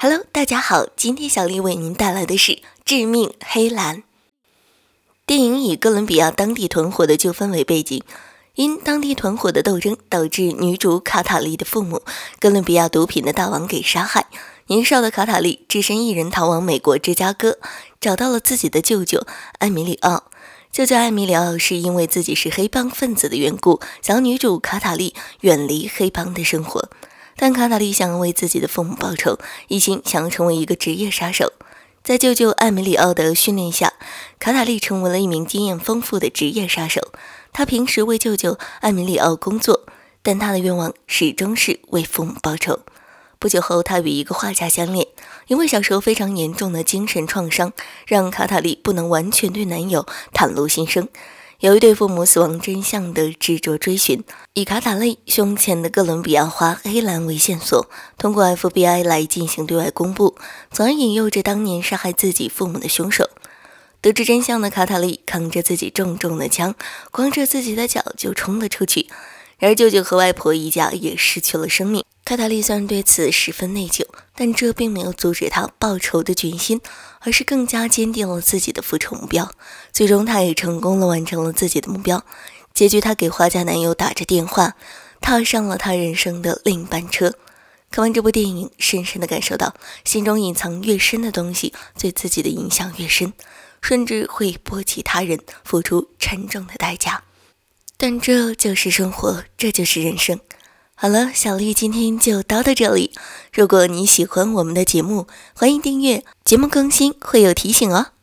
Hello，大家好，今天小丽为您带来的是《致命黑蓝》电影，以哥伦比亚当地团伙的纠纷为背景，因当地团伙的斗争，导致女主卡塔利的父母——哥伦比亚毒品的大王给杀害。年少的卡塔利只身一人逃往美国芝加哥，找到了自己的舅舅艾米里奥。舅舅艾米里奥是因为自己是黑帮分子的缘故，想女主卡塔利远离黑帮的生活。但卡塔利想要为自己的父母报仇，一心想要成为一个职业杀手。在舅舅艾米里奥的训练下，卡塔利成为了一名经验丰富的职业杀手。他平时为舅舅艾米里奥工作，但他的愿望始终是为父母报仇。不久后，他与一个画家相恋，因为小时候非常严重的精神创伤，让卡塔利不能完全对男友袒露心声。由于对父母死亡真相的执着追寻，以卡塔利胸前的哥伦比亚花黑蓝为线索，通过 FBI 来进行对外公布，从而引诱着当年杀害自己父母的凶手。得知真相的卡塔利扛着自己重重的枪，光着自己的脚就冲了出去，然而舅舅和外婆一家也失去了生命。卡塔利虽然对此十分内疚，但这并没有阻止他报仇的决心，而是更加坚定了自己的复仇目标。最终，他也成功的完成了自己的目标。结局，他给花家男友打着电话，踏上了他人生的另一班车。看完这部电影，深深的感受到，心中隐藏越深的东西，对自己的影响越深，甚至会波及他人，付出沉重的代价。但这就是生活，这就是人生。好了，小丽今天就叨到这里。如果你喜欢我们的节目，欢迎订阅，节目更新会有提醒哦。